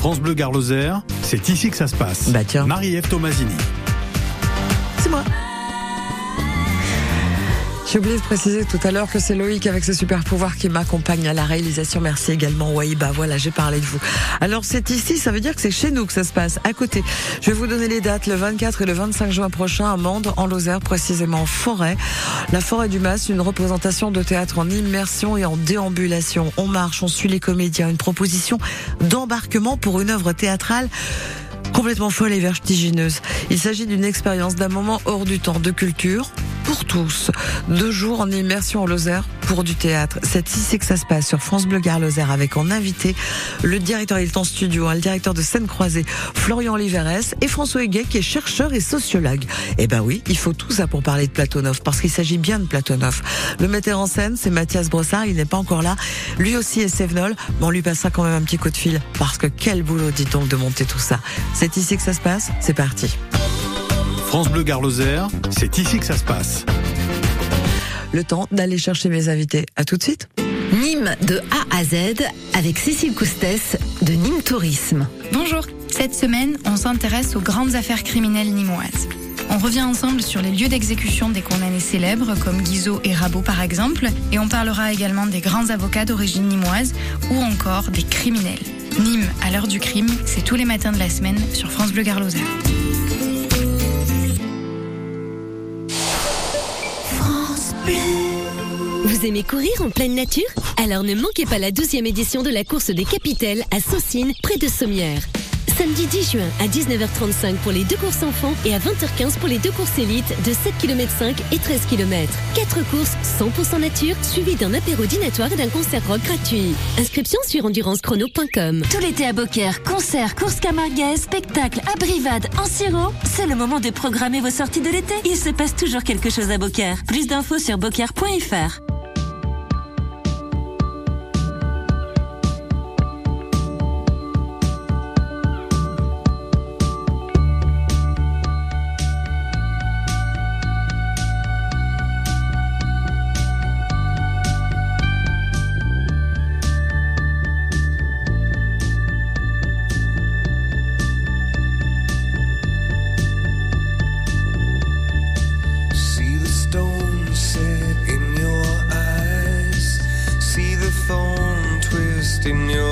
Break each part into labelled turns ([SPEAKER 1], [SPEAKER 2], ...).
[SPEAKER 1] France Bleu Garloser, c'est ici que ça se passe.
[SPEAKER 2] Bah tiens.
[SPEAKER 1] Marie-Ève Tomasini.
[SPEAKER 2] C'est moi. J'ai oublié de préciser tout à l'heure que c'est Loïc avec ses super pouvoirs qui m'accompagne à la réalisation. Merci également Waïba. Voilà, j'ai parlé de vous. Alors c'est ici, ça veut dire que c'est chez nous que ça se passe, à côté. Je vais vous donner les dates le 24 et le 25 juin prochain à Mende, en Lozère, précisément en forêt. La forêt du Mas, une représentation de théâtre en immersion et en déambulation. On marche, on suit les comédiens, une proposition d'embarquement pour une œuvre théâtrale complètement folle et vertigineuse. Il s'agit d'une expérience, d'un moment hors du temps, de culture, pour tous. Deux jours en immersion en Lozère pour du théâtre. C'est ici que ça se passe sur France Bleu Gare Lozère avec en invité le directeur, en studio, hein, le directeur de Scène Croisée, Florian Liverès et François Huguet qui est chercheur et sociologue. Eh ben oui, il faut tout ça pour parler de Platonov parce qu'il s'agit bien de Platonov. Le metteur en scène, c'est Mathias Brossard, il n'est pas encore là. Lui aussi est Sévenol, mais on lui passera quand même un petit coup de fil parce que quel boulot dit donc de monter tout ça. C'est ici que ça se passe, c'est parti.
[SPEAKER 1] France Bleu Garloser, c'est ici que ça se passe.
[SPEAKER 2] Le temps d'aller chercher mes invités. À tout de suite.
[SPEAKER 3] Nîmes de A à Z avec Cécile Coustès de Nîmes Tourisme.
[SPEAKER 4] Bonjour. Cette semaine, on s'intéresse aux grandes affaires criminelles nîmoises. On revient ensemble sur les lieux d'exécution des condamnés célèbres comme Guizot et Rabot par exemple, et on parlera également des grands avocats d'origine nîmoise ou encore des criminels. Nîmes, à l'heure du crime, c'est tous les matins de la semaine sur France Bleu Garloser.
[SPEAKER 5] Vous aimez courir en pleine nature? Alors ne manquez pas la 12e édition de la course des Capitelles à Saucines, près de Sommières. Samedi 10 juin à 19h35 pour les deux courses enfants et à 20h15 pour les deux courses élites de 7 km 5 et 13 km. Quatre courses 100% nature suivies d'un apéro dînatoire et d'un concert rock gratuit. Inscription sur endurancechrono.com.
[SPEAKER 6] Tout l'été à Beaucaire, concerts, courses camarguaises, spectacles, abrivades, en sirop. C'est le moment de programmer vos sorties de l'été. Il se passe toujours quelque chose à Beaucaire. Plus d'infos sur beaucaire.fr.
[SPEAKER 7] in your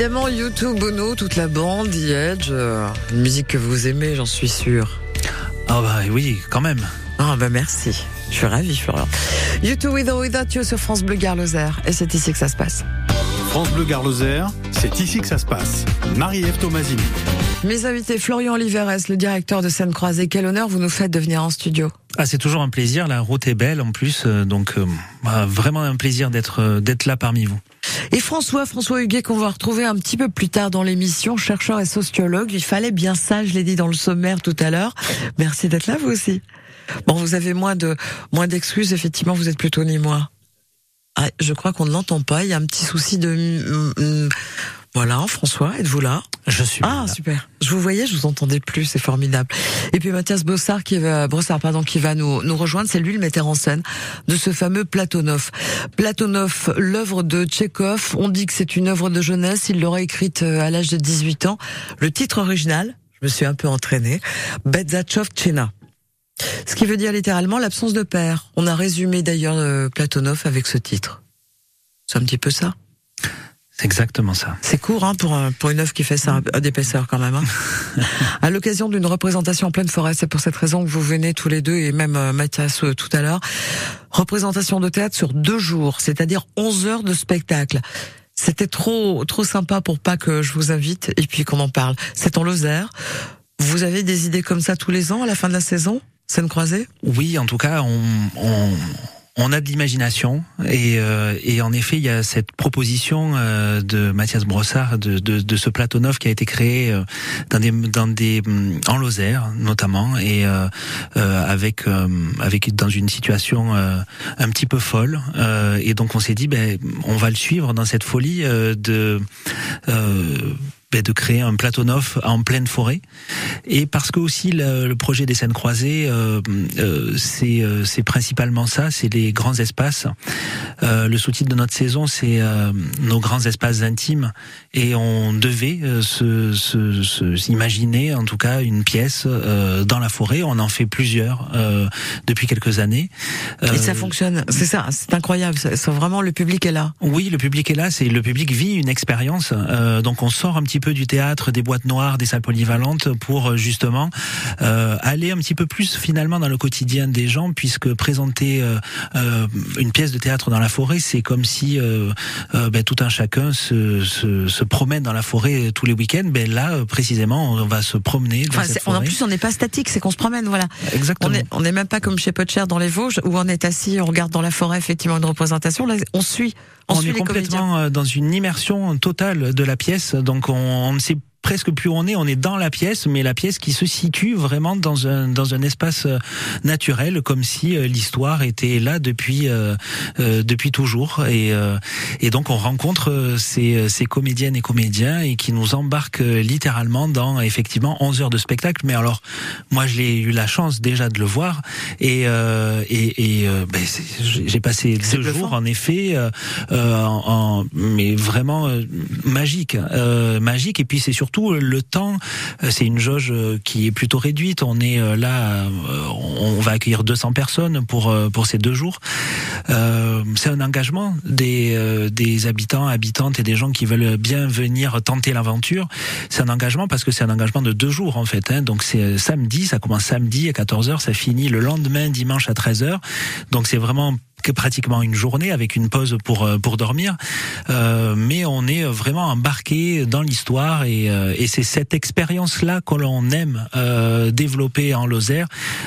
[SPEAKER 2] Évidemment, YouTube, Bono, toute la bande, The Edge, euh, une musique que vous aimez, j'en suis sûr.
[SPEAKER 8] Ah bah oui, quand même.
[SPEAKER 2] Ah bah merci, je suis ravie Florian. YouTube with or without you sur France Bleu Gare Lozère, et c'est ici que ça se passe.
[SPEAKER 1] France Bleu Gare Lozère, c'est ici que ça se passe. Marie-Ève Tomasini.
[SPEAKER 2] Mes invités, Florian Oliveres, le directeur de Scène Croisée, quel honneur vous nous faites de venir en studio.
[SPEAKER 8] Ah, c'est toujours un plaisir. La route est belle en plus, euh, donc euh, bah, vraiment un plaisir d'être euh, d'être là parmi vous.
[SPEAKER 2] Et François, François Huguet, qu'on va retrouver un petit peu plus tard dans l'émission, chercheur et sociologue. Il fallait bien ça, je l'ai dit dans le sommaire tout à l'heure. Merci d'être là, vous aussi. Bon, vous avez moins de moins d'excuses. Effectivement, vous êtes plutôt ni moi. Ah, je crois qu'on ne l'entend pas. Il y a un petit souci de. Voilà, François, êtes-vous là?
[SPEAKER 8] Je suis
[SPEAKER 2] Ah,
[SPEAKER 8] là.
[SPEAKER 2] super. Je vous voyais, je vous entendais plus, c'est formidable. Et puis Mathias Bossard qui va, Brossard, pardon, qui va nous, nous rejoindre, c'est lui le metteur en scène de ce fameux Platonov. Platonov, l'œuvre de Tchekhov, on dit que c'est une œuvre de jeunesse, il l'aurait écrite euh, à l'âge de 18 ans. Le titre original, je me suis un peu entraîné, Betzachov-Tchena. Ce qui veut dire littéralement l'absence de père. On a résumé d'ailleurs euh, Platonov avec ce titre. C'est un petit peu ça.
[SPEAKER 8] C'est exactement ça.
[SPEAKER 2] C'est court hein, pour, un- pour une œuvre qui fait ça d'épaisseur quand même. Hein. à l'occasion d'une représentation en pleine forêt, c'est pour cette raison que vous venez tous les deux et même euh, Mathias euh, tout à l'heure. Représentation de théâtre sur deux jours, c'est-à-dire 11 heures de spectacle. C'était trop trop sympa pour pas que je vous invite et puis qu'on en parle. C'est en Lozère. Vous avez des idées comme ça tous les ans à la fin de la saison? Scène croisée?
[SPEAKER 8] Oui, en tout cas, on, on, on a de l'imagination et, euh, et en effet, il y a cette proposition euh, de Mathias Brossard de, de, de ce Platonov qui a été créé euh, dans des, dans des en Lozère notamment et euh, euh, avec euh, avec dans une situation un petit peu folle. Et donc on s'est dit ben on va le suivre dans cette folie de de créer un Platonov en pleine forêt et parce que aussi le, le projet des scènes croisées euh, euh, c'est euh, c'est principalement ça c'est les grands espaces Euh, le sous-titre de notre saison c'est euh, nos grands espaces intimes et on devait euh, se, se, se s'imaginer en tout cas une pièce euh, dans la forêt on en fait plusieurs euh, depuis quelques années
[SPEAKER 2] Et ça fonctionne. C'est ça, c'est incroyable. C'est vraiment le public est là.
[SPEAKER 8] oui, le public est là. C'est le public vit une expérience. Euh, donc on sort un petit peu du théâtre, des boîtes noires, des salles polyvalentes pour euh, justement euh, aller un petit peu plus finalement dans le quotidien des gens, puisque présenter euh, une pièce de théâtre dans la forêt, c'est comme si ben, tout un chacun se, se, se promène dans la forêt tous les week-ends. Ben là, précisément, on va se promener dans
[SPEAKER 2] Enfin,
[SPEAKER 8] cette
[SPEAKER 2] c'est- en plus, on n'est pas statique, c'est qu'on se promène, voilà.
[SPEAKER 8] Exactement.
[SPEAKER 2] On est, on n'est même pas comme chez Potcher dans les Vosges où on est assis, on regarde dans la forêt effectivement une représentation. Là, on suit, on,
[SPEAKER 8] on
[SPEAKER 2] suit
[SPEAKER 8] est
[SPEAKER 2] comédiens.
[SPEAKER 8] complètement dans une immersion totale de la pièce, donc on, on ne sait presque plus on est, on est dans la pièce, mais la pièce qui se situe vraiment dans un dans un espace euh, naturel, comme si euh, l'histoire était là depuis euh, euh, depuis toujours, et euh, et donc on rencontre ces ces comédiennes et comédiens et qui nous embarquent littéralement dans effectivement 11 heures de spectacle. Mais alors moi je l'ai eu la chance déjà de le voir et euh, et, et ben, j'ai passé deux jours en effet, en, en- mais vraiment magique, euh, magique. Et puis c'est surtout le temps. euh, C'est une jauge euh, qui est plutôt réduite. On est euh, là, euh, on va accueillir 200 personnes pour euh, pour ces deux jours. Euh, c'est un engagement des euh, des habitants, habitantes et des gens qui veulent bien venir tenter l'aventure. C'est un engagement parce que c'est un engagement de deux jours en fait. Hein. Donc c'est samedi, ça commence samedi à 14h, ça finit le lendemain dimanche à 13h. Donc c'est vraiment que pratiquement une journée avec une pause pour euh, pour dormir, Euh, mais on est vraiment embarqué dans l'histoire et, euh, c'est cette expérience là que l'on aime développer en Lozère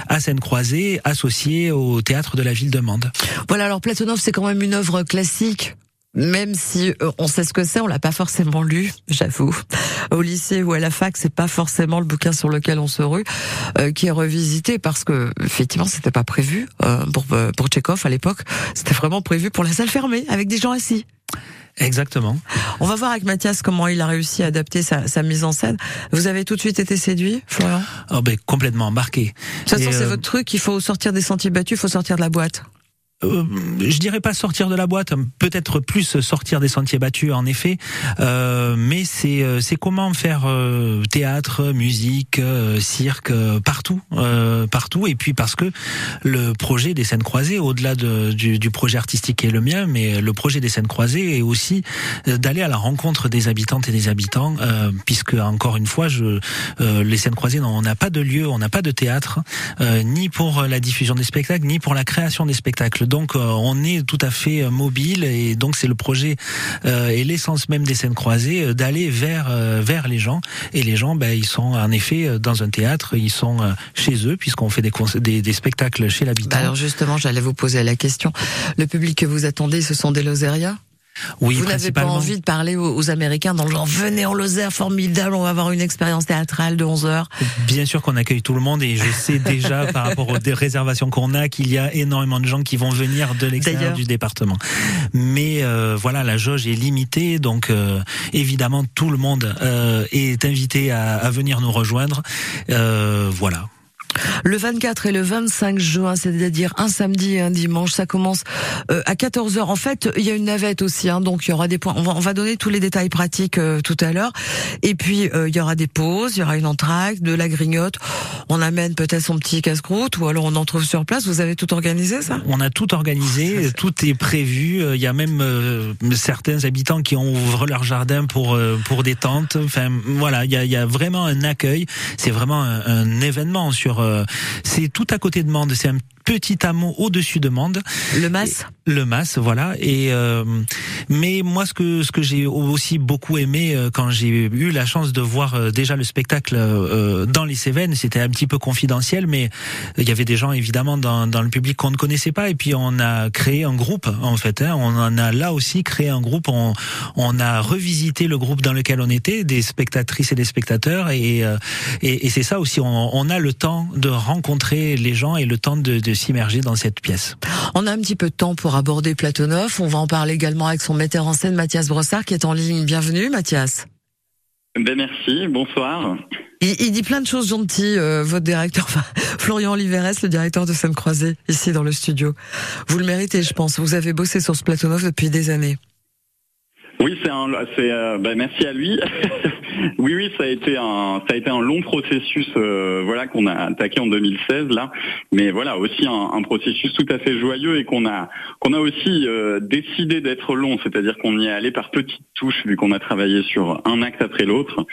[SPEAKER 8] à Seine-Croisée, associée au théâtre de la ville de Mende.
[SPEAKER 2] Voilà, alors Platonov, c'est quand même une œuvre classique. Même si euh, on sait ce que c'est, on l'a pas forcément lu, j'avoue. Au lycée ou à la fac, c'est pas forcément le bouquin sur lequel on se rue, euh, qui est revisité parce que effectivement, c'était pas prévu euh, pour euh, pour Tchekhov à l'époque. C'était vraiment prévu pour la salle fermée avec des gens assis.
[SPEAKER 8] Exactement.
[SPEAKER 2] On va voir avec Mathias comment il a réussi à adapter sa, sa mise en scène. Vous avez tout de suite été séduit, Florian?
[SPEAKER 8] Oh ben complètement embarqué.
[SPEAKER 2] De toute façon, c'est
[SPEAKER 8] euh,
[SPEAKER 2] votre truc. Il faut sortir des sentiers battus, il faut sortir de la boîte.
[SPEAKER 8] Euh, je dirais pas sortir de la boîte, peut-être plus sortir des sentiers battus en effet, euh, mais c'est euh, c'est comment faire euh, théâtre, musique, cirque partout, partout, et puis parce que le projet des scènes croisées, au-delà de, du, du, projet artistique qui est le mien, mais le projet des scènes croisées est aussi d'aller à la rencontre des habitantes et des habitants, puisque encore une fois, je, les scènes croisées, on n'a pas de lieu, on n'a pas de théâtre, ni pour la diffusion des spectacles, ni pour la création des spectacles donc euh, on est tout à fait euh, mobile et donc c'est le projet euh, et l'essence même des scènes croisées d'aller vers les gens. Et les gens ben ils sont en effet dans un théâtre ils sont chez eux puisqu'on fait des, spectacles chez l'habitant.
[SPEAKER 2] Alors justement j'allais vous poser la question. Le public que vous attendez ce sont des Lozériens
[SPEAKER 8] oui,
[SPEAKER 2] Vous n'avez pas envie de parler aux, Américains dans le genre venez en Lozère, formidable, on va avoir une expérience théâtrale de 11 heures.
[SPEAKER 8] Bien sûr qu'on accueille tout le monde et je sais déjà par rapport aux réservations qu'on a qu'il y a énormément de gens qui vont venir de l'extérieur du département. Mais euh, voilà, la jauge est limitée, donc euh, évidemment tout le monde euh, est invité à, à, venir nous rejoindre. voilà.
[SPEAKER 2] Le 24 et le 25 juin, c'est-à-dire un samedi et un dimanche, ça commence euh, à 14h. En fait, il y a une navette aussi, hein, donc il y aura des points. On va, on va donner tous les détails pratiques euh, tout à l'heure. Et puis, euh, il y aura des pauses, il y aura une entracte, de la grignote. On amène peut-être son petit casse-croûte ou alors on en trouve sur place. Vous avez tout organisé, ça?
[SPEAKER 8] On a tout organisé, tout est prévu. Il y a même certains habitants qui ont ouvert leur jardin pour pour des tentes. Enfin, voilà, il y a, y a vraiment un accueil. C'est vraiment un, un événement sur euh, c'est tout à côté de Mende. Petit hameau au-dessus de Mende.
[SPEAKER 2] Le Mas.
[SPEAKER 8] Le Mas, voilà. Et euh, mais moi, ce que ce que j'ai aussi beaucoup aimé euh, quand j'ai eu la chance de voir euh, déjà le spectacle dans les Cévennes, c'était un petit peu confidentiel, mais il y avait des gens évidemment dans, dans le public qu'on ne connaissait pas. Et puis on a créé un groupe en fait. Hein. On en a là aussi créé un groupe. On, on a revisité le groupe dans lequel on était, des spectatrices et des spectateurs. Et et, et c'est ça aussi. On, on, a le temps de rencontrer les gens et le temps de, de s'immerger dans cette pièce.
[SPEAKER 2] On a un petit peu de temps pour aborder Platonov. On va en parler également avec son metteur en scène Mathias Brossard qui est en ligne. Bienvenue Mathias.
[SPEAKER 9] Ben merci, bonsoir.
[SPEAKER 2] Il, dit plein de choses gentilles, euh, votre directeur, enfin, Florian Oliveres, le directeur de Scène Croisée, ici dans le studio. Vous le méritez, je pense. Vous avez bossé sur ce Platonov depuis des années.
[SPEAKER 9] Oui, c'est un, c'est, euh, bah, merci à lui. oui, oui, ça a été un, ça a été un long processus, euh, voilà, qu'on a attaqué en 2016 là, mais voilà aussi un, processus tout à fait joyeux et qu'on a, qu'on a aussi euh, décidé d'être long, c'est-à-dire qu'on y est allé par petites touches vu qu'on a travaillé sur un acte après l'autre,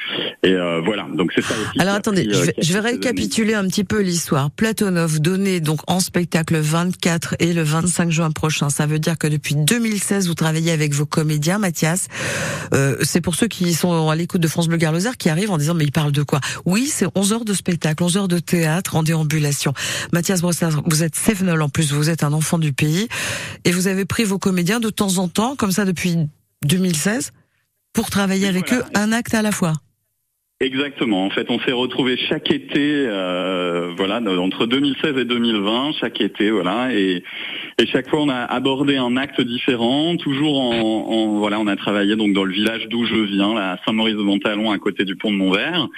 [SPEAKER 9] et voilà, donc c'est ça aussi.
[SPEAKER 2] Alors attendez, je vais, récapituler un petit peu l'histoire. Platonov donné donc en spectacle le 24 et le 25 juin prochain. Ça veut dire que depuis 2016 vous travaillez avec vos comédiens, Mathias. Euh, c'est pour ceux qui sont à l'écoute de France Bleu Garloser qui arrivent en disant mais il parle de quoi? Oui, c'est 11 heures de spectacle, 11 heures de théâtre en déambulation. Mathias Brossard, vous êtes Sévenol en plus, vous êtes un enfant du pays et vous avez pris vos comédiens de temps en temps, comme ça depuis 2016, pour travailler avec eux un acte à la fois.
[SPEAKER 9] Exactement. En fait, on s'est retrouvé chaque été, euh, voilà, entre 2016 et 2020, chaque été, voilà, et, et chaque fois on a abordé un acte différent. Toujours en, voilà, on a travaillé donc dans le village d'où je viens, à Saint-Maurice-de-Montalon, à côté du pont de Montvert,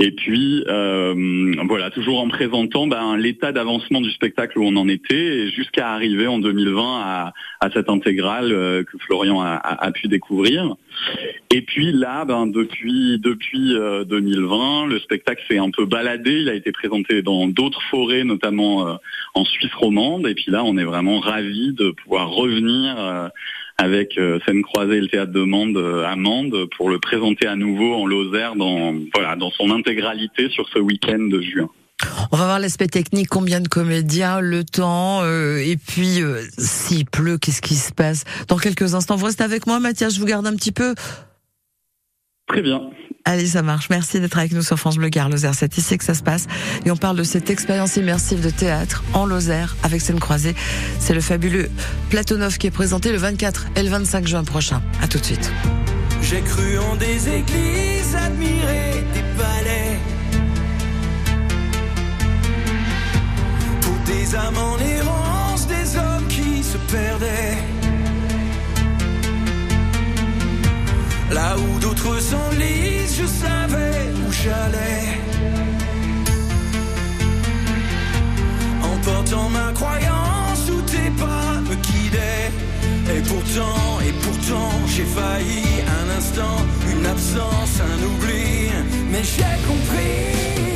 [SPEAKER 9] et puis euh, voilà, toujours en présentant ben, l'état d'avancement du spectacle où on en était, jusqu'à arriver en 2020 à, à cette intégrale euh, que Florian a, a, pu découvrir. Et puis là, ben, depuis depuis 2020. Euh, le spectacle s'est un peu baladé. Il a été présenté dans d'autres forêts, notamment euh, en Suisse romande. Et puis là, on est vraiment ravis de pouvoir revenir euh, avec Scène Croisée et le Théâtre de Mende à Mende pour le présenter à nouveau en Lozère dans son intégralité sur ce week-end de juin.
[SPEAKER 2] On va voir l'aspect technique, combien de comédiens, le temps, et puis s'il pleut, qu'est-ce qui se passe Dans quelques instants, vous restez avec moi, Mathias, je vous garde un petit peu.
[SPEAKER 9] Très bien.
[SPEAKER 2] Allez, ça marche. Merci d'être avec nous sur France Bleu Gare Lozère. C'est ici que ça se passe. Et on parle de cette expérience immersive de théâtre en Lozère avec scène croisée. C'est le fabuleux Platonov qui est présenté le 24 et le 25 juin prochain. À tout de suite.
[SPEAKER 10] J'ai cru en des églises, admiré des âmes en errance, des hommes qui se perdaient. Là où d'autres s'enlisent, je savais où j'allais. En portant ma croyance, où tes pas me pourtant, et pourtant, j'ai failli un instant, une absence, un oubli. Mais j'ai compris.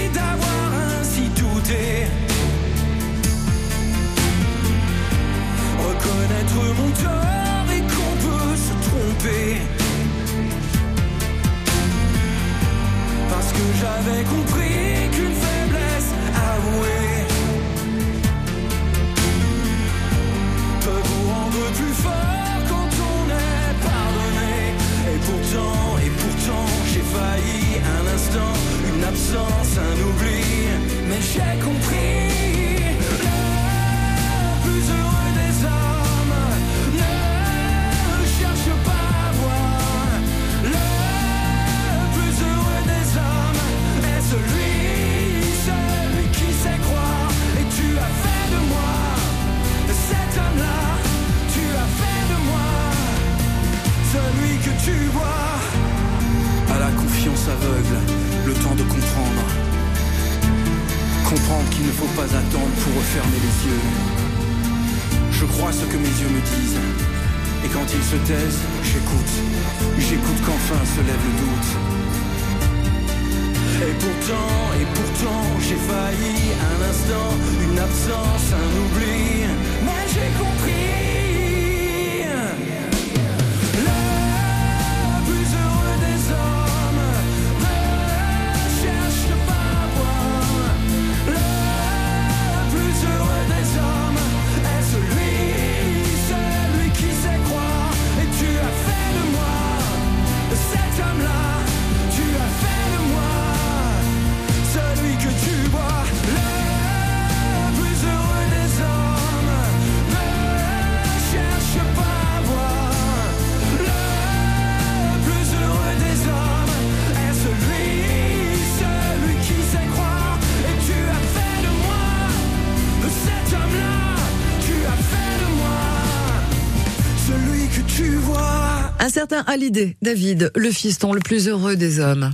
[SPEAKER 2] certain Hallyday, David, le fiston le plus heureux des hommes.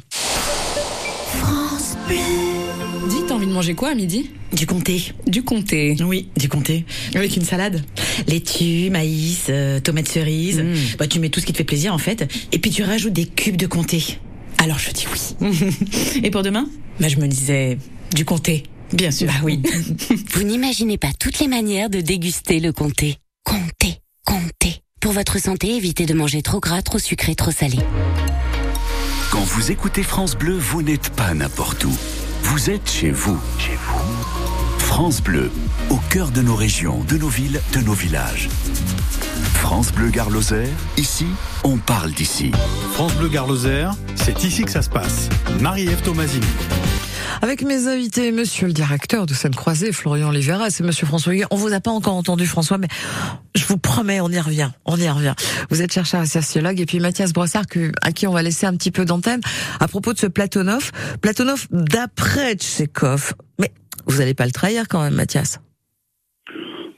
[SPEAKER 11] Dis, t'as envie de manger quoi à midi?
[SPEAKER 12] Du comté.
[SPEAKER 11] Du comté.
[SPEAKER 12] Oui, du comté.
[SPEAKER 11] Avec une salade
[SPEAKER 12] Laitue, maïs, euh, tomates cerises.
[SPEAKER 11] Mm.
[SPEAKER 12] Bah, tu mets tout ce qui te fait plaisir en fait. Et puis tu rajoutes des cubes de comté. Alors je dis oui.
[SPEAKER 11] Et pour demain?
[SPEAKER 12] Bah, je me disais du comté.
[SPEAKER 11] Bien sûr.
[SPEAKER 12] Bah oui.
[SPEAKER 5] Vous n'imaginez pas toutes les manières de déguster le comté. Comté, comté. Pour votre santé, évitez de manger trop gras, trop sucré, trop salé.
[SPEAKER 13] Quand vous écoutez France Bleu, vous n'êtes pas n'importe où. Vous êtes chez vous. Chez vous. France Bleu, au cœur de nos régions, de nos villes, de nos villages. France Bleu Gare Lozère, ici, on parle d'ici.
[SPEAKER 1] France Bleu Gare Lozère, c'est ici que ça se passe. Marie-Ève Tomasini.
[SPEAKER 2] Avec mes invités, monsieur le directeur de Seine-Croisée, Florian Oliveras et monsieur François Huguet. On vous a pas encore entendu, François, mais je vous promets, on y revient. On y revient. Vous êtes chercheur et sociologue, et puis Mathias Brossard, à qui on va laisser un petit peu d'antenne, à propos de ce Platonov. Platonov d'après Tchekhov. Mais vous allez pas le trahir quand même, Mathias.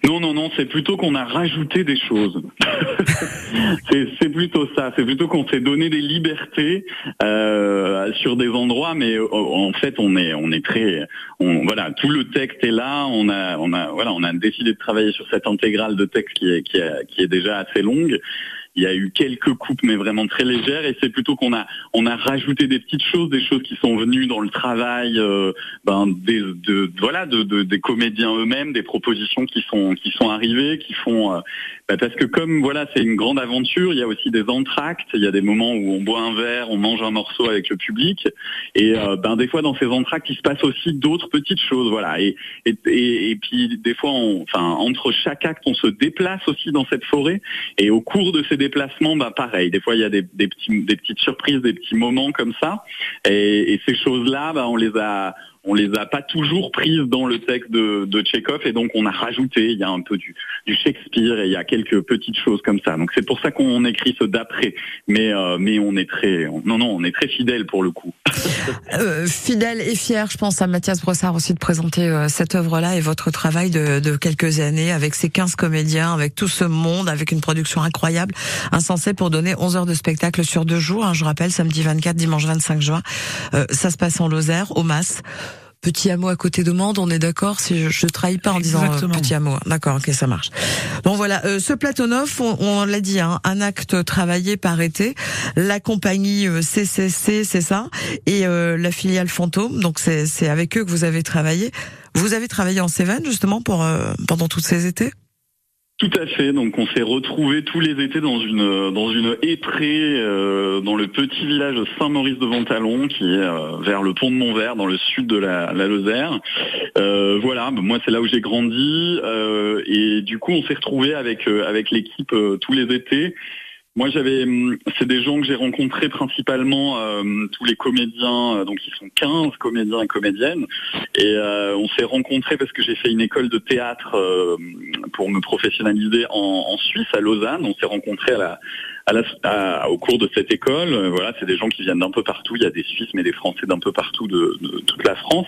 [SPEAKER 9] Non, non, non, c'est plutôt qu'on a rajouté des choses. c'est plutôt ça. C'est plutôt qu'on s'est donné des libertés euh, sur des endroits, mais euh, en fait, on est, on est très, on, voilà, tout le texte est là. On a, on a, voilà, on a décidé de travailler sur cette intégrale de texte qui est, qui est, qui est déjà assez longue. Il y a eu quelques coupes, mais vraiment très légères, et c'est plutôt qu'on a on a rajouté des petites choses, des choses qui sont venues dans le travail, euh, ben des de, voilà de, de- des comédiens eux-mêmes, des propositions qui sont qui sont arrivées, qui font euh, ben, parce que comme voilà c'est une grande aventure, il y a aussi des entractes, il y a des moments où on boit un verre, on mange un morceau avec le public, et euh, ben des fois dans ces entractes il se passe aussi d'autres petites choses, voilà, et et, et, et puis des fois on, enfin entre chaque acte on se déplace aussi dans cette forêt, et au cours de ces déplacements, bah pareil, des fois il y a des, des petits, des petites surprises, des petits moments comme ça. Et, et ces choses-là, bah, on les a, on les a pas toujours prises dans le texte de, de Tchekhov et donc on a rajouté. Il y a un peu du, du Shakespeare et il y a quelques petites choses comme ça. Donc c'est pour ça qu'on écrit ce d'après. Mais euh, mais on est très non non on est très fidèle pour le coup.
[SPEAKER 2] Euh, fidèle et fier, je pense à Mathias Brossard aussi de présenter euh, cette œuvre-là et votre travail de, de quelques années avec ces 15 comédiens, avec tout ce monde, avec une production incroyable, insensée pour donner 11 heures de spectacle sur deux jours. hein, je rappelle, samedi 24, dimanche 25 juin. Euh, ça se passe en Lozère, au Mas. Petit hameau à côté de Mende, on est d'accord si je, je trahis pas en disant euh, petit hameau. D'accord, ok, ça marche. Bon voilà, euh, ce Platonov, on, on l'a dit, hein, un acte travaillé par été. La compagnie euh, CCC, c'est ça, et euh, la filiale Fantôme. Donc c'est c'est avec eux que vous avez travaillé. Vous avez travaillé en Cévennes justement pour euh, pendant tous ces étés?
[SPEAKER 9] Tout à fait. Donc on s'est retrouvés tous les étés dans une dans une euh, dans le petit village de Saint-Maurice-de-Ventalon qui est euh, vers le pont de Montvert dans le sud de la, Lozère. Euh, voilà, bah, moi c'est là où j'ai grandi et du coup on s'est retrouvés avec avec l'équipe tous les étés. Moi, j'avais, hum, c'est des gens que j'ai rencontrés principalement, euh, tous les comédiens, euh, donc ils sont 15 comédiens et comédiennes, et euh, on s'est rencontrés parce que j'ai fait une école de théâtre euh, pour me professionnaliser en, en Suisse, à Lausanne. On s'est rencontrés à la, à la, à- au cours de cette école. Euh, Voilà, c'est des gens qui viennent d'un peu partout. Il y a des Suisses, mais des Français d'un peu partout de, de toute la France.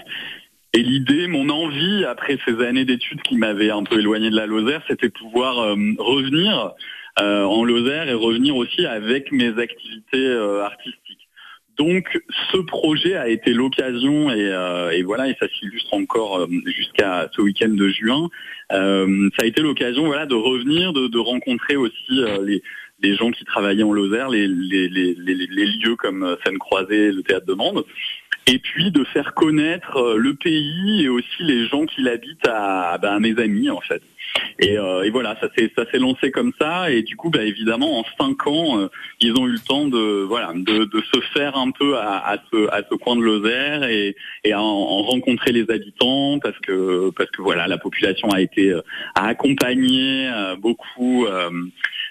[SPEAKER 9] Et l'idée, mon envie, après ces années d'études qui m'avaient un peu éloigné de la Lozère, c'était pouvoir euh, revenir en Lozère et revenir aussi avec mes activités euh, artistiques. Donc, ce projet a été l'occasion et, euh, voilà, et ça s'illustre encore euh, jusqu'à ce week-end de juin. Euh, ça a été l'occasion, voilà, de revenir, de, rencontrer aussi euh, les, gens qui travaillaient en Lozère, les, lieux comme euh, Seine Croisée, le Théâtre de Mende, et puis de faire connaître euh, le pays et aussi les gens qui l'habitent à, ben, à mes amis en fait. Et, euh, et voilà, ça s'est ça s'est lancé comme ça et du coup, bah, évidemment, en cinq ans, euh, ils ont eu le temps de voilà de, de se faire un peu à, à ce à ce coin de Lozère et, et à en, en rencontrer les habitants parce que parce que voilà, la population a été euh, a accompagné euh, beaucoup. euh,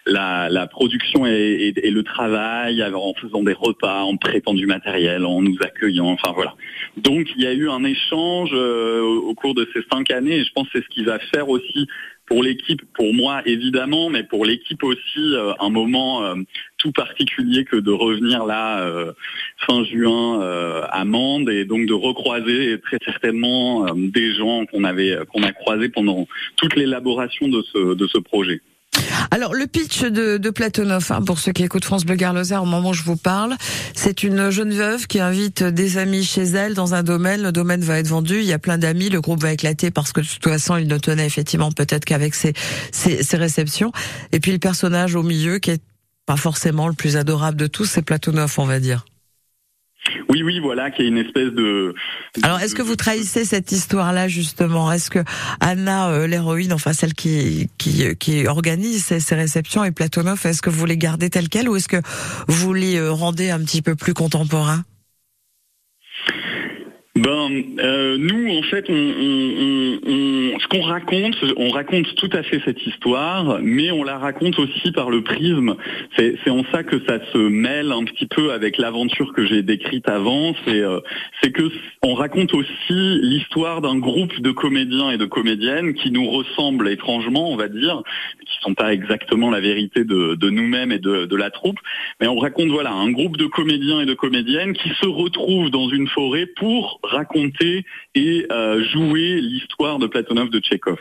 [SPEAKER 9] la, la production et, et- et le travail en faisant des repas, en prêtant du matériel, en nous accueillant, enfin voilà. Donc il y a eu un échange euh, au au cours de ces cinq années et je pense que c'est ce qui va faire aussi pour l'équipe, pour moi évidemment, mais pour l'équipe aussi euh, un moment euh, tout particulier que de revenir là euh, fin juin euh, à Mende et donc de recroiser très certainement des gens qu'on avait qu'on a croisés pendant toute l'élaboration de ce projet.
[SPEAKER 2] Alors le pitch de, de Platonov, hein, pour ceux qui écoutent France Bleu Gare Lozère au moment où je vous parle, c'est une jeune veuve qui invite des amis chez elle dans un domaine. Le domaine va être vendu, il y a plein d'amis, le groupe va éclater parce que de toute façon il ne tenait effectivement peut-être qu'avec ses, ses, ses réceptions. Et puis le personnage au milieu qui est pas forcément le plus adorable de tous, c'est Platonov, on va dire.
[SPEAKER 9] Oui, oui, voilà, qui est une espèce de.
[SPEAKER 2] Alors, est-ce que vous trahissez cette histoire-là justement? Est-ce que Anna, euh, l'héroïne, enfin celle qui qui, qui organise ces, ces réceptions, et Platonov, est-ce que vous les gardez telles quelles ou est-ce que vous les euh, rendez un petit peu plus contemporains?
[SPEAKER 9] Ben, euh, nous, en fait, on, on- on- ce qu'on raconte, on raconte tout à fait cette histoire, mais on la raconte aussi par le prisme. C'est en ça que ça se mêle un petit peu avec l'aventure que j'ai décrite avant. C'est euh, que on raconte aussi l'histoire d'un groupe de comédiens et de comédiennes qui nous ressemblent étrangement, on va dire, qui sont pas exactement la vérité de, de nous-mêmes et de, de la troupe, mais on raconte voilà un groupe de comédiens et de comédiennes qui se retrouvent dans une forêt pour raconter et euh, jouer l'histoire de Platonov de Tchekhov.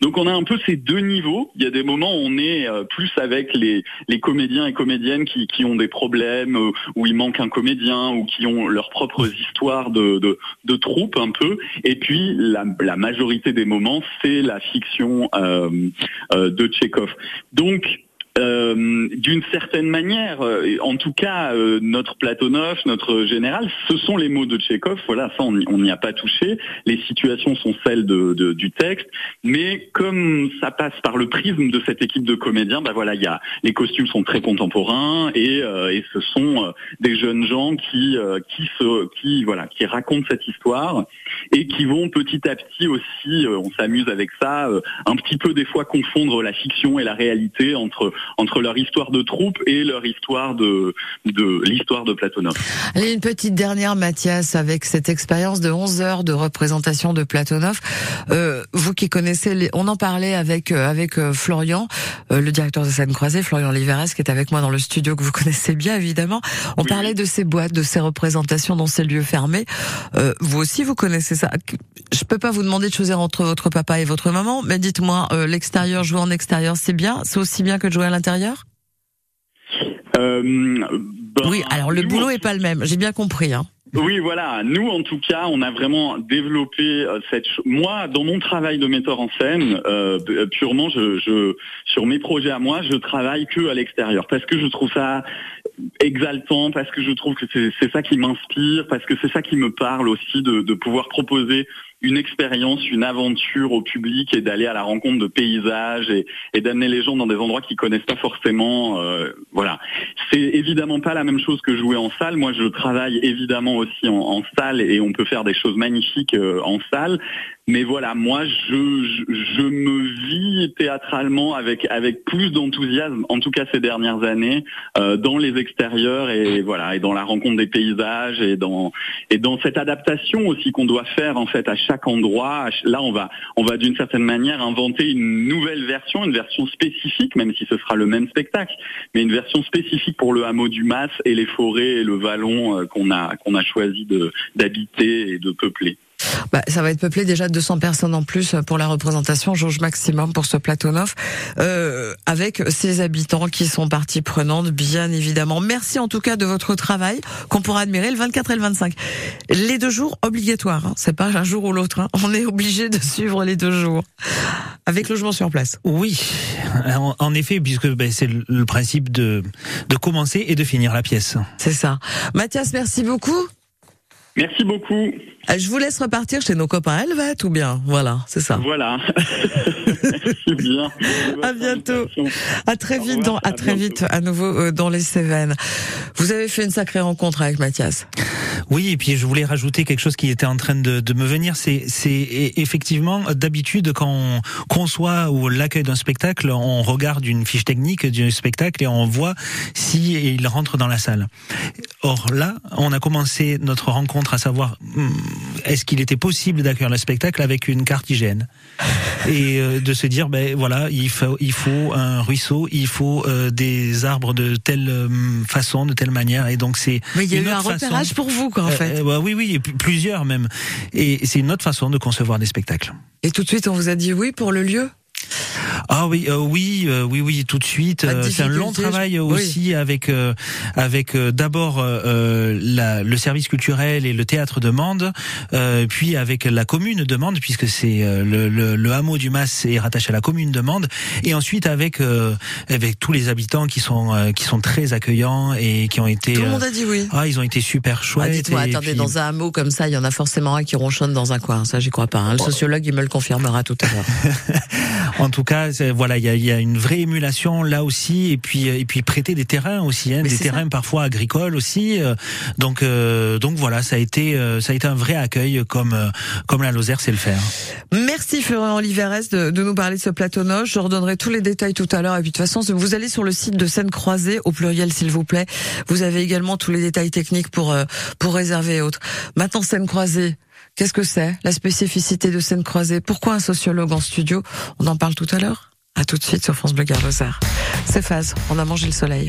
[SPEAKER 9] Donc on a un peu ces deux niveaux. Il y a des moments où on est euh, plus avec les, les comédiens et comédiennes qui, qui ont des problèmes, euh, où il manque un comédien, ou qui ont leurs propres histoires de, de, de troupe un peu. Et puis la, la majorité des moments, c'est la fiction euh, euh, de Tchekhov. Donc euh, d'une certaine manière, euh, en tout cas, euh, notre Platonov, notre général, ce sont les mots de Tchekhov. Voilà, ça, on n'y- a pas touché. Les situations sont celles de, de- du texte, mais comme ça passe par le prisme de cette équipe de comédiens, bah voilà, il y a les costumes sont très contemporains et, euh, et ce sont euh, des jeunes gens qui qui se qui voilà qui racontent cette histoire et qui vont petit à petit aussi, on s'amuse avec ça, un petit peu des fois confondre la fiction et la réalité entre entre leur histoire de troupe et leur histoire de, de l'histoire de Platonov.
[SPEAKER 2] Allez, une petite dernière, Mathias, avec cette expérience de 11 heures de représentation de Platonov. Euh, vous qui connaissez, les... on en parlait avec euh, avec euh, Florian, euh, le directeur de scène croisée, Florian Liveres, qui est avec moi dans le studio que vous connaissez bien évidemment. On parlait de ces boîtes, de ces représentations dans ces lieux fermés. Euh, vous aussi, vous connaissez ça. Je peux pas vous demander de choisir entre votre papa et votre maman, mais dites-moi, euh, l'extérieur, jouer en extérieur, c'est bien, c'est aussi bien que de jouer à l'intérieur?
[SPEAKER 9] Euh, ben,
[SPEAKER 2] Oui, alors le boulot est pas le même. J'ai bien compris. Hein.
[SPEAKER 9] Oui, voilà. Nous, en tout cas, on a vraiment développé euh, cette. Moi, dans mon travail de metteur en scène, euh, purement, je, je, sur mes projets à moi, je travaille que à l'extérieur parce que je trouve ça exaltant, parce que je trouve que c'est c'est ça qui m'inspire, parce que c'est ça qui me parle aussi de, de pouvoir proposer une expérience, une aventure au public et d'aller à la rencontre de paysages et, d'amener les gens dans des endroits qu'ils connaissent pas forcément. euh, voilà. C'est évidemment pas la même chose que jouer en salle. Moi, je travaille évidemment aussi en, en salle et on peut faire des choses magnifiques euh, en salle. Mais voilà, moi, je, me vis théâtralement avec avec plus d'enthousiasme, en tout cas ces dernières années, euh, dans les extérieurs et voilà, et dans la rencontre des paysages et dans et dans cette adaptation aussi qu'on doit faire en fait à chaque endroit. Là, on va on va d'une certaine manière inventer une nouvelle version, une version spécifique, même si ce sera le même spectacle, mais une version spécifique pour le hameau du Mas et les forêts et le vallon euh, qu'on a qu'on a choisi d'habiter et de peupler.
[SPEAKER 2] Bah, ça va être peuplé déjà de 200 personnes en plus pour la représentation, jauge maximum pour ce plateau neuf, euh, avec ses habitants qui sont partie prenante, bien évidemment. Merci en tout cas de votre travail qu'on pourra admirer le 24 et le 25. Les deux jours obligatoires, hein. c'est pas un jour ou l'autre. hein. On est obligé de suivre les deux jours avec logement sur place.
[SPEAKER 8] Oui, en, en effet, puisque ben, c'est le, le principe de, de commencer et de finir la pièce.
[SPEAKER 2] C'est ça. Mathias, merci beaucoup.
[SPEAKER 9] Merci beaucoup.
[SPEAKER 2] Euh, Je vous laisse repartir chez nos copains Helvet ou bien, voilà, c'est ça.
[SPEAKER 9] Voilà. Merci bien.
[SPEAKER 2] À bientôt. À très vite, dans, à très vite à nouveau euh, dans les Cévennes. Vous avez fait une sacrée rencontre avec Mathias.
[SPEAKER 8] Oui, et puis je voulais rajouter quelque chose qui était en train de, de me venir. C'est, c'est effectivement d'habitude quand on conçoit ou l'accueil d'un spectacle, on regarde une fiche technique du spectacle et on voit si il rentre dans la salle. Or là, on a commencé notre rencontre à savoir hmm, est-ce qu'il était possible d'accueillir le spectacle avec une carte hygiène et euh, de se dire ben voilà il faut il faut un ruisseau, il faut euh, des arbres de telle euh, façon, de telle manière et donc c'est
[SPEAKER 2] Mais il y a eu un
[SPEAKER 8] façon-
[SPEAKER 2] repérage pour vous, quoi, en
[SPEAKER 8] euh,
[SPEAKER 2] fait.
[SPEAKER 8] euh, bah oui, oui, plusieurs même. Et c'est une autre façon de concevoir des spectacles.
[SPEAKER 2] Et tout de suite, on vous a dit oui pour le lieu?
[SPEAKER 8] Ah oui, euh, oui, euh, oui, oui, tout de suite. Euh, c'est un long travail
[SPEAKER 2] je-
[SPEAKER 8] aussi avec euh, avec euh, d'abord euh, le service culturel et le théâtre de Mende, euh, puis avec la commune de Mende puisque c'est euh, le, le, le hameau du Mas est rattaché à la commune de Mende, et ensuite avec euh, avec tous les habitants qui sont euh, qui sont très accueillants et qui ont été.
[SPEAKER 2] Tout le monde a dit oui.
[SPEAKER 8] Ah, ils ont été super
[SPEAKER 2] Ah,
[SPEAKER 8] chouettes.
[SPEAKER 2] Dites-moi,
[SPEAKER 8] et
[SPEAKER 2] attendez,
[SPEAKER 8] puis-
[SPEAKER 2] dans un hameau comme ça, il y en a forcément un qui ronchonne dans un coin. Ça, j'y crois pas. hein. Le sociologue, il me le confirmera tout à l'heure.
[SPEAKER 8] En tout cas, voilà, il y a, y a une vraie émulation là aussi, et puis et puis prêter des terrains aussi, hein, des terrains parfois agricoles aussi. euh, donc euh, donc voilà, ça a été euh, ça a été un vrai accueil comme euh, comme la Lozère sait le faire.
[SPEAKER 2] Merci Florian Oliveres de, de nous parler de ce plateau noche. Je redonnerai tous les détails tout à l'heure. Et puis de toute façon, vous allez sur le site de Seine Croisée, au pluriel s'il vous plaît. Vous avez également tous les détails techniques pour euh, pour réserver et autres. Maintenant, Seine Croisée. Qu'est-ce que c'est La spécificité de Seine Croisée? Pourquoi un sociologue en studio? On en parle tout à l'heure. À tout de suite sur France Bleu Gare Lozère. C'est phase. On a mangé le soleil.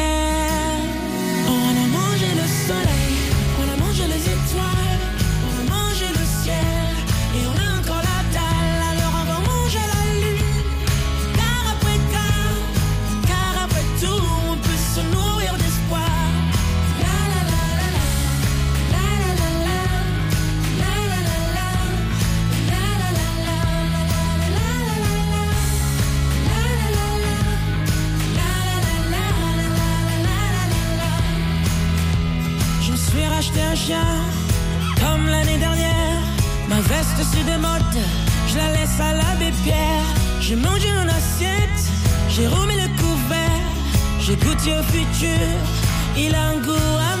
[SPEAKER 14] Démode, je la laisse à l'abbé Pierre. J'ai mangé mon assiette, j'ai remis le couvert. J'ai goûté au futur, il a un goût amer.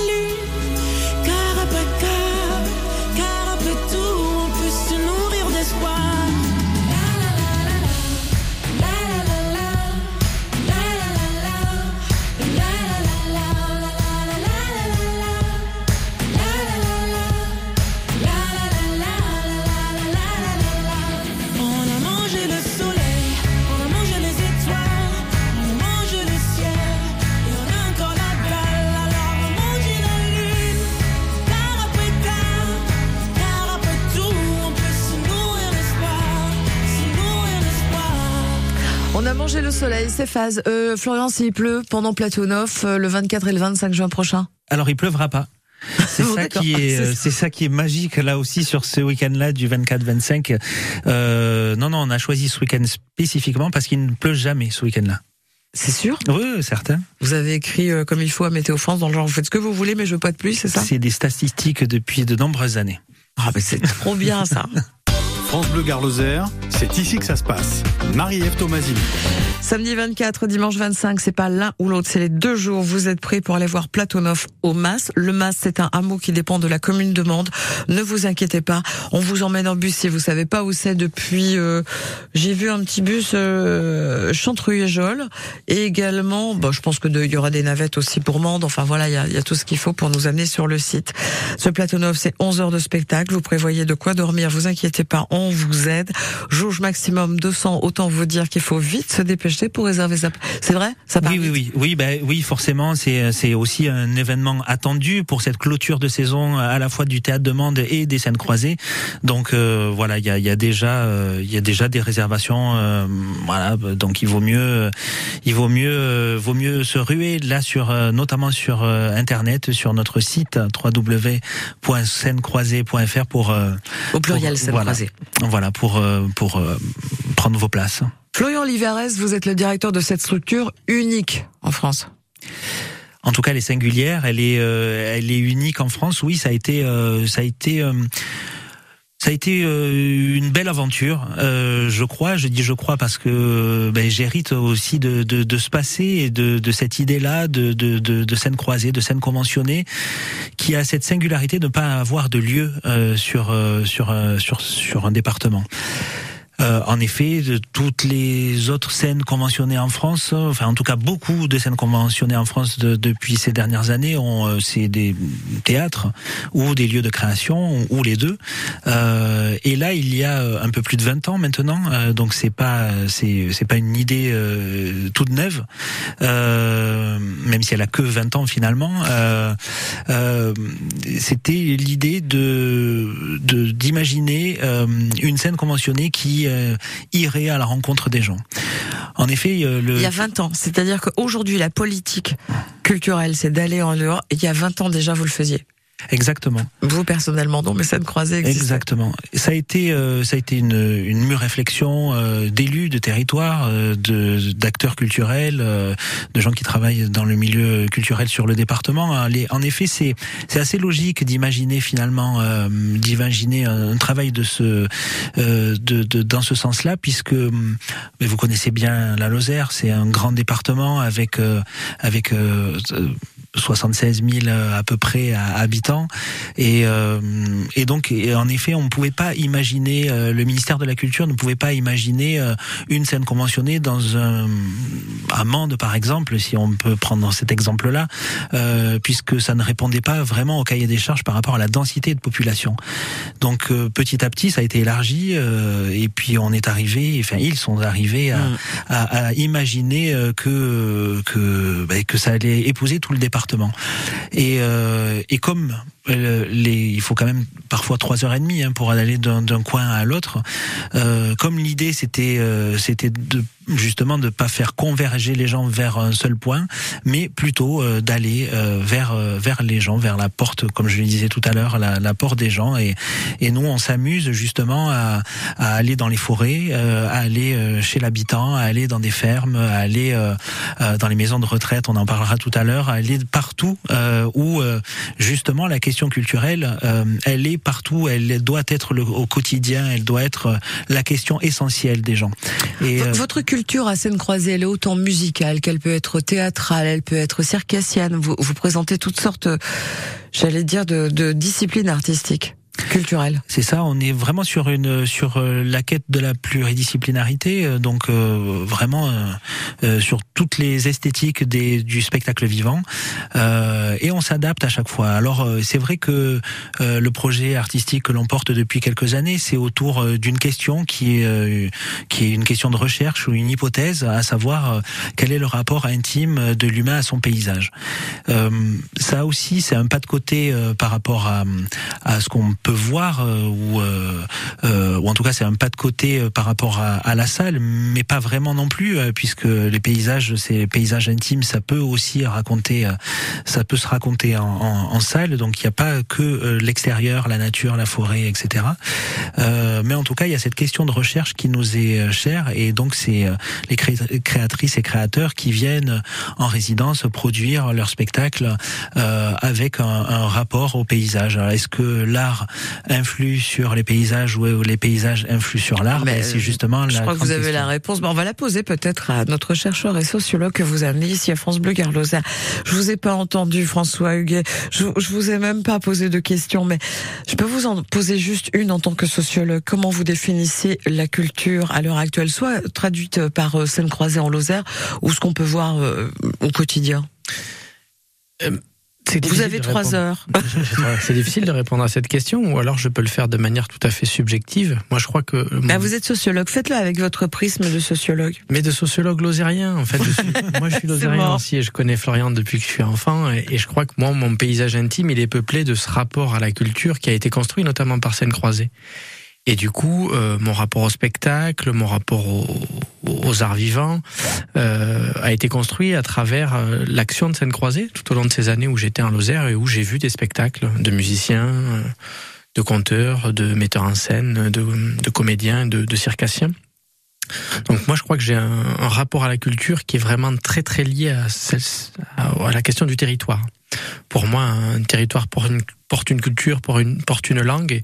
[SPEAKER 14] On a mangé le soleil,
[SPEAKER 2] c'est phase. Euh, Florian, s'il pleut pendant Platonov euh, le 24 et le 25 juin prochain
[SPEAKER 8] Alors il pleuvra pas. C'est
[SPEAKER 2] Bon,
[SPEAKER 8] ça
[SPEAKER 2] d'accord.
[SPEAKER 8] qui est,
[SPEAKER 2] C'est ça.
[SPEAKER 8] qui est magique là aussi sur ce week-end-là du 24-25. Euh, non, non, on a choisi ce week-end spécifiquement parce qu'il ne pleut jamais ce week-end-là.
[SPEAKER 2] C'est sûr?
[SPEAKER 8] Oui, oui, certain.
[SPEAKER 2] Vous avez écrit euh, comme il faut à Météo France dans le genre vous faites ce que vous voulez mais je veux pas de pluie, c'est ça?
[SPEAKER 8] C'est des statistiques depuis de nombreuses années.
[SPEAKER 2] Ah mais c'est trop bien ça.
[SPEAKER 1] France Bleu Gare Lozère, c'est ici que ça se passe. Marie-Ève Tomasini.
[SPEAKER 2] Samedi 24, dimanche 25, c'est pas l'un ou l'autre, c'est les deux jours. Vous êtes prêts pour aller voir Platonov au Mas. Le Mas, c'est un hameau qui dépend de la commune de Mende. Ne vous inquiétez pas, on vous emmène en bus si vous savez pas où c'est depuis. euh, J'ai vu un petit bus euh, Chantreuil et et également, bah, je pense que il y aura des navettes aussi pour Mende. Enfin voilà, il y a, tout ce qu'il faut pour nous amener sur le site. Ce Platonov, c'est 11 heures de spectacle. Vous prévoyez de quoi dormir. Vous inquiétez pas, vous aide. Jauge maximum 200. Autant vous dire qu'il faut vite se dépêcher pour réserver sa. C'est vrai? Ça part
[SPEAKER 8] Oui, oui, oui, oui, bah, oui, forcément, c'est aussi un événement attendu pour cette clôture de saison à la fois du théâtre de Mende et des scènes croisées. Donc euh, voilà, il y a, il y a déjà euh, y a déjà des réservations. euh, voilà, donc il vaut mieux il vaut mieux vaut mieux se ruer là sur notamment sur internet sur notre site www.scènecroisée.fr pour
[SPEAKER 2] Au pluriel,
[SPEAKER 8] pour-
[SPEAKER 2] scène
[SPEAKER 8] voilà,
[SPEAKER 2] croisée.
[SPEAKER 8] Voilà pour euh, pour euh, prendre vos places.
[SPEAKER 2] Florian Livares, vous êtes le directeur de cette structure unique en France.
[SPEAKER 8] En tout cas, elle est singulière, elle est, euh, elle est unique en France. Oui, ça a été, euh, ça a été, euh, ça a été euh, une belle aventure. Euh, je crois, je dis je crois parce que ben, j'hérite aussi de, de, de ce passé et de, de cette idée-là de, de, de, scène croisée, de scène conventionnée, qui a cette singularité de ne pas avoir de lieu euh, sur, euh, sur, euh, sur, sur un département. Euh, en effet, toutes les autres scènes conventionnées en France, enfin en tout cas beaucoup de scènes conventionnées en France de- depuis ces dernières années, ont euh, c'est des théâtres ou des lieux de création ou, les deux. Euh, et là, il y a un peu plus de 20 ans maintenant, donc c'est pas c'est c'est pas une idée toute neuve, même si elle a que 20 ans finalement. C'était l'idée de d'imaginer une scène conventionnée qui euh, irait à la rencontre des gens. En effet, euh,
[SPEAKER 2] Il y a 20 ans, c'est-à-dire qu'aujourd'hui, la politique culturelle, c'est d'aller en dehors. Il y a 20 ans déjà, vous le faisiez.
[SPEAKER 8] Exactement.
[SPEAKER 2] Vous personnellement, non, mais scène croisée existe.
[SPEAKER 8] Exactement. Ça a été, euh, ça a été une, une mûre réflexion euh, d'élus de territoire, euh, de d'acteurs culturels, de gens qui travaillent dans le milieu culturel sur le département. Hein, les- En effet, c'est c'est assez logique d'imaginer finalement, d'imaginer un, un travail de ce, de, de dans ce sens-là, puisque hum, mais vous connaissez bien la Lozère, c'est un grand département avec avec euh, 76 000 euh, à peu près à- habitants. Et, euh, et donc, et en effet, on ne pouvait pas imaginer, euh, le ministère de la Culture ne pouvait pas imaginer euh, une scène conventionnée dans un, un Mende, par exemple, si on peut prendre cet exemple-là, euh, puisque ça ne répondait pas vraiment au cahier des charges par rapport à la densité de population. Donc, euh, petit à petit, ça a été élargi, euh, et puis on est arrivé, enfin, ils sont arrivés à, à, à imaginer que que bah, que ça allait épouser tout le département. Et euh, et comme um, euh, les, il faut quand même parfois trois heures et demie hein, pour aller d'un coin à l'autre. Euh, comme l'idée c'était euh, c'était de justement de pas faire converger les gens vers un seul point, mais plutôt euh, d'aller euh, vers euh, vers les gens, vers la porte, comme je le disais tout à l'heure, la, la porte des gens. Et et nous on s'amuse justement à, à aller dans les forêts, euh, à aller euh, chez l'habitant, à aller dans des fermes, à aller dans les maisons de retraite. On en parlera tout à l'heure. À aller partout où justement la question culturelle, euh, elle est partout. Elle doit être le, au quotidien. Elle doit être euh, la question essentielle des gens. Et euh,
[SPEAKER 2] Votre culture à scène croisée, elle est autant musicale qu'elle peut être théâtrale, elle peut être circassienne. Vous, vous présentez toutes sortes, j'allais dire, de, de disciplines artistiques, culturelles.
[SPEAKER 8] C'est ça, on est vraiment sur une sur euh, la quête de la pluridisciplinarité, euh, donc euh, vraiment euh, euh, sur toutes les esthétiques des, du spectacle vivant, et on s'adapte à chaque fois. Alors c'est vrai que le projet artistique que l'on porte depuis quelques années, c'est autour d'une question qui est qui est une question de recherche ou une hypothèse, à savoir quel est le rapport intime de l'humain à son paysage. Ça aussi, c'est un pas de côté par rapport à, à ce qu'on peut voir, euh, ou, euh, euh, ou en tout cas c'est un pas de côté par rapport à, à la salle, mais pas vraiment non plus, puisque les paysages, ces paysages intimes, ça peut aussi raconter, ça peut se raconter en, en, en salle, donc il n'y a pas que l'extérieur, la nature, la forêt, etc. Mais en tout cas, il y a cette question de recherche qui nous est chère, et donc c'est les cré- créatrices et créateurs qui viennent en résidence produire leur spectacle euh, avec un, un rapport au paysage. Est-ce que l'art influe sur les paysages ou les paysages influent sur l'art
[SPEAKER 2] Mais,
[SPEAKER 8] C'est justement
[SPEAKER 2] Je
[SPEAKER 8] la
[SPEAKER 2] crois que vous avez
[SPEAKER 8] question.
[SPEAKER 2] la réponse. Bon, on va la poser peut-être à notre chercheur et sociologue que vous amenez ici à France Bleu Garloser. Je vous ai pas entendu, François Huguet. Je, je vous ai même pas posé de questions, mais je peux vous en poser juste une en tant que sociologue. Comment vous définissez la culture à l'heure actuelle, soit traduite par euh, scène croisée en Lozère, ou ce qu'on peut voir euh, au quotidien? Vous avez trois heures.
[SPEAKER 15] C'est difficile de répondre à cette question, ou alors je peux le faire de manière tout à fait subjective. Moi, je crois que.
[SPEAKER 2] Ah, vous êtes sociologue, faites-le avec votre prisme de sociologue.
[SPEAKER 15] Mais de sociologue lozérien, en fait. Je suis- moi, je suis lozérien aussi et je connais Florian depuis que je suis enfant. Et, et je crois que moi, mon paysage intime, il est peuplé de ce rapport à la culture qui a été construit notamment par Scène Croisée. Et du coup, euh, mon rapport au spectacle, mon rapport au- aux arts vivants euh, a été construit à travers euh, l'action de Scène Croisée tout au long de ces années où j'étais en Lozère et où j'ai vu des spectacles de musiciens, de conteurs, de metteurs en scène, de, comédiens, de, de circassiens. Donc moi je crois que j'ai un, rapport à la culture qui est vraiment très très lié à, à- la question du territoire. Pour moi, un territoire porte une, porte une culture, porte une, porte une langue, et,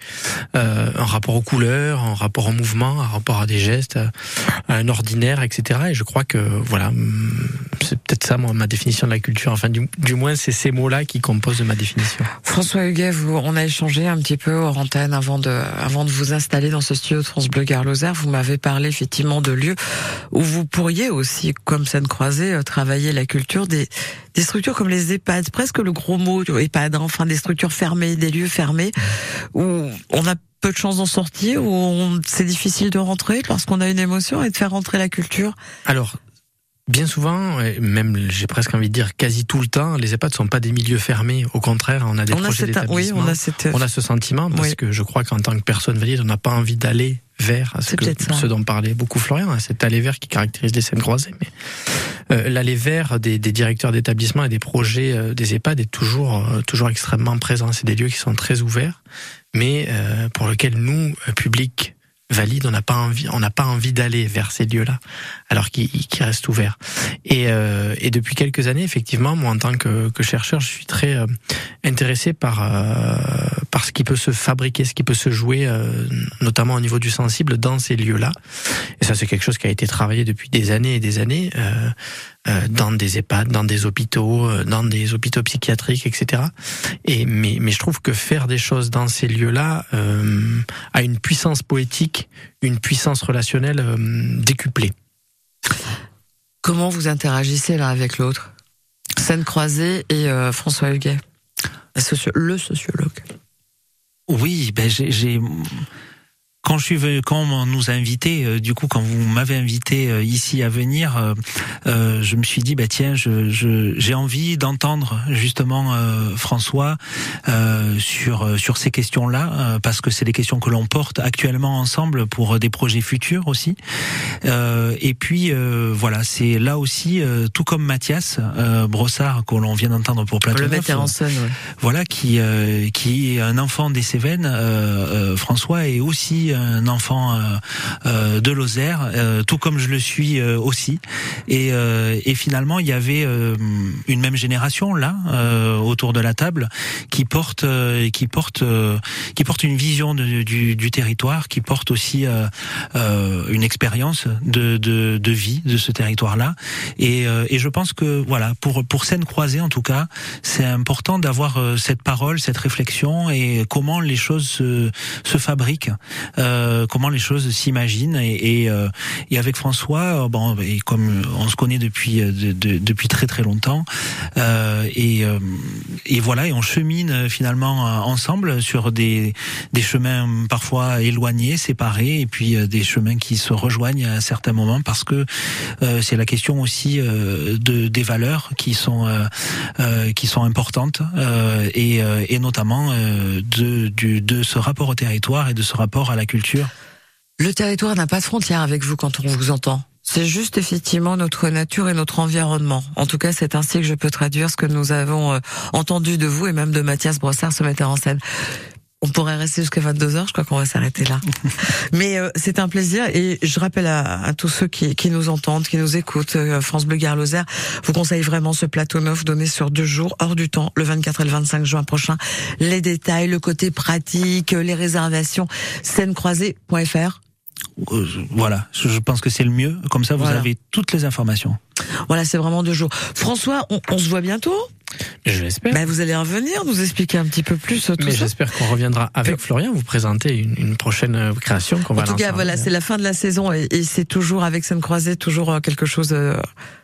[SPEAKER 15] euh, un rapport aux couleurs, un rapport au mouvement, un rapport à des gestes, à, un ordinaire, etc. Et je crois que voilà, c'est peut-être ça moi, ma définition de la culture. Enfin, du, du moins, c'est ces mots-là qui composent ma définition.
[SPEAKER 2] François Huguet, vous, on a échangé un petit peu hors antenne avant de, avant de vous installer dans ce studio de France Bleu Gare Lozère. Vous m'avez parlé effectivement de lieux où vous pourriez aussi, comme scène croisée, euh, travailler la culture des, des structures comme les EHPAD, presque le gros mot EHPAD, hein, enfin des structures fermées, des lieux fermés où on a peu de chances d'en sortir, où on- c'est difficile de rentrer lorsqu'on a une émotion et de faire rentrer la culture.
[SPEAKER 15] Alors, bien souvent, et même j'ai presque envie de dire quasi tout le temps, les EHPAD sont pas des milieux fermés. Au contraire, on a des
[SPEAKER 2] On a
[SPEAKER 15] projets
[SPEAKER 2] cette- oui,
[SPEAKER 15] d'établissement.
[SPEAKER 2] on a cette-
[SPEAKER 15] on a ce sentiment parce
[SPEAKER 2] Oui.
[SPEAKER 15] que je crois qu'en tant que personne valide, on n'a pas envie d'aller vers ce,
[SPEAKER 2] C'est
[SPEAKER 15] que- ce dont parlait beaucoup Florian, hein, cet aller vers qui caractérise les scènes croisées. Mais euh, l'aller vers des, des directeurs d'établissement et des projets euh, des EHPAD est toujours euh, toujours extrêmement présent. C'est des lieux qui sont très ouverts, mais euh, pour lesquels nous, euh, public valide, on n'a pas envie, on n'a pas envie d'aller vers ces lieux-là, alors qu'ils qu'ils restent ouverts. Et, euh, et depuis quelques années, effectivement, moi en tant que, que chercheur, je suis très euh, intéressé par euh, par ce qui peut se fabriquer, ce qui peut se jouer, euh, notamment au niveau du sensible, dans ces lieux-là. Et ça, c'est quelque chose qui a été travaillé depuis des années et des années. Euh, dans des EHPAD, dans des hôpitaux, euh, dans des hôpitaux psychiatriques, etc. Et mais mais je trouve que faire des choses dans ces lieux-là euh, a une puissance poétique, une puissance relationnelle euh, décuplée.
[SPEAKER 2] Comment vous interagissez l'un avec l'autre? Scène croisée et euh, François Huguet, le socio- le sociologue.
[SPEAKER 8] Oui, ben j'ai quand je suis venu, quand on nous a invités, euh, du coup, quand vous m'avez invité euh, ici à venir, euh, je me suis dit, bah tiens, je je- j'ai envie d'entendre justement euh, François euh, sur sur ces questions-là, euh, parce que c'est des questions que l'on porte actuellement ensemble pour des projets futurs aussi. Euh, et puis euh, voilà, c'est là aussi, euh, tout comme Mathias euh, Brossard, que l'on vient d'entendre pour Plateau
[SPEAKER 2] le metteur en scène. ouais.
[SPEAKER 8] voilà qui euh, qui est un enfant des Cévennes. François est aussi un enfant euh, euh, de Lozère, euh, tout comme je le suis aussi. Et, et finalement, il y avait une même génération là autour de la table qui porte qui porte qui porte une vision de- du, du territoire, qui porte aussi une expérience de, de, de vie de ce territoire-là. Et, et je pense que voilà, pour pour scène croisée en tout cas, c'est important d'avoir cette parole, cette réflexion et comment les choses se, se fabriquent, euh, comment les choses s'imaginent. Et, et, euh, et avec François, euh, bon, et comme on se connaît depuis euh, de- de- depuis très très longtemps, et, et voilà, et on chemine finalement ensemble sur des des chemins parfois éloignés, séparés, et puis des chemins qui se rejoignent à certains moments parce que c'est la question aussi de des valeurs qui sont qui sont importantes et, et notamment de du, de ce rapport au territoire et de ce rapport à la culture.
[SPEAKER 2] Le territoire n'a pas de frontières avec vous quand on vous entend. C'est juste effectivement notre nature et notre environnement. En tout cas, c'est ainsi que je peux traduire ce que nous avons euh, entendu de vous et même de Mathias Brossard, ce metteur en scène. On pourrait rester jusqu'à 22 heures, je crois qu'on va s'arrêter là. Mais euh, c'est un plaisir et je rappelle à, à tous ceux qui, qui nous entendent, qui nous écoutent, euh, France Bleu Gare Lozère vous conseille vraiment ce plateau neuf donné sur deux jours, hors du temps, le 24 et le 25 juin prochain. Les détails, le côté pratique, les réservations, scènecroisée.fr.
[SPEAKER 8] Euh, Voilà, je je pense que c'est le mieux. Comme ça, vous
[SPEAKER 2] Voilà.
[SPEAKER 8] avez toutes les informations.
[SPEAKER 2] Voilà, c'est vraiment deux jours. François, on, on se voit bientôt?
[SPEAKER 15] Je l'espère.
[SPEAKER 2] Ben, Vous allez revenir nous expliquer un petit peu plus euh, tout
[SPEAKER 15] Mais j'espère qu'on reviendra avec Florian vous présenter une, une prochaine euh, création qu'on va
[SPEAKER 2] En tout
[SPEAKER 15] lancer.
[SPEAKER 2] cas, voilà, c'est la fin de la saison et, et c'est toujours avec Scène Croisée, toujours euh, quelque chose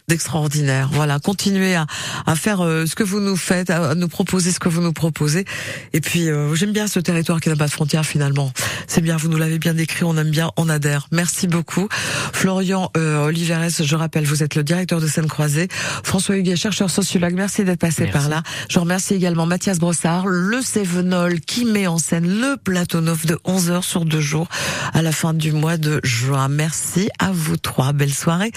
[SPEAKER 2] d'extraordinaire. Voilà, continuez à, à faire ce que vous nous faites, à, à nous proposer ce que vous nous proposez. Et puis, euh, j'aime bien ce territoire qui n'a pas de frontières finalement. C'est bien, vous nous l'avez bien décrit, on aime bien, on adhère. Merci beaucoup. Florian euh, Oliveres, je rappelle, vous êtes le directeur de Scène Croisée. François Huguet, chercheur sociologue, merci d'être passé
[SPEAKER 15] Merci.
[SPEAKER 2] par là. Je remercie également Mathias Brossard, le Cévenol qui met en scène le plateau neuf de 11 heures sur deux jours à la fin du mois de juin. Merci à vous trois. Belle soirée.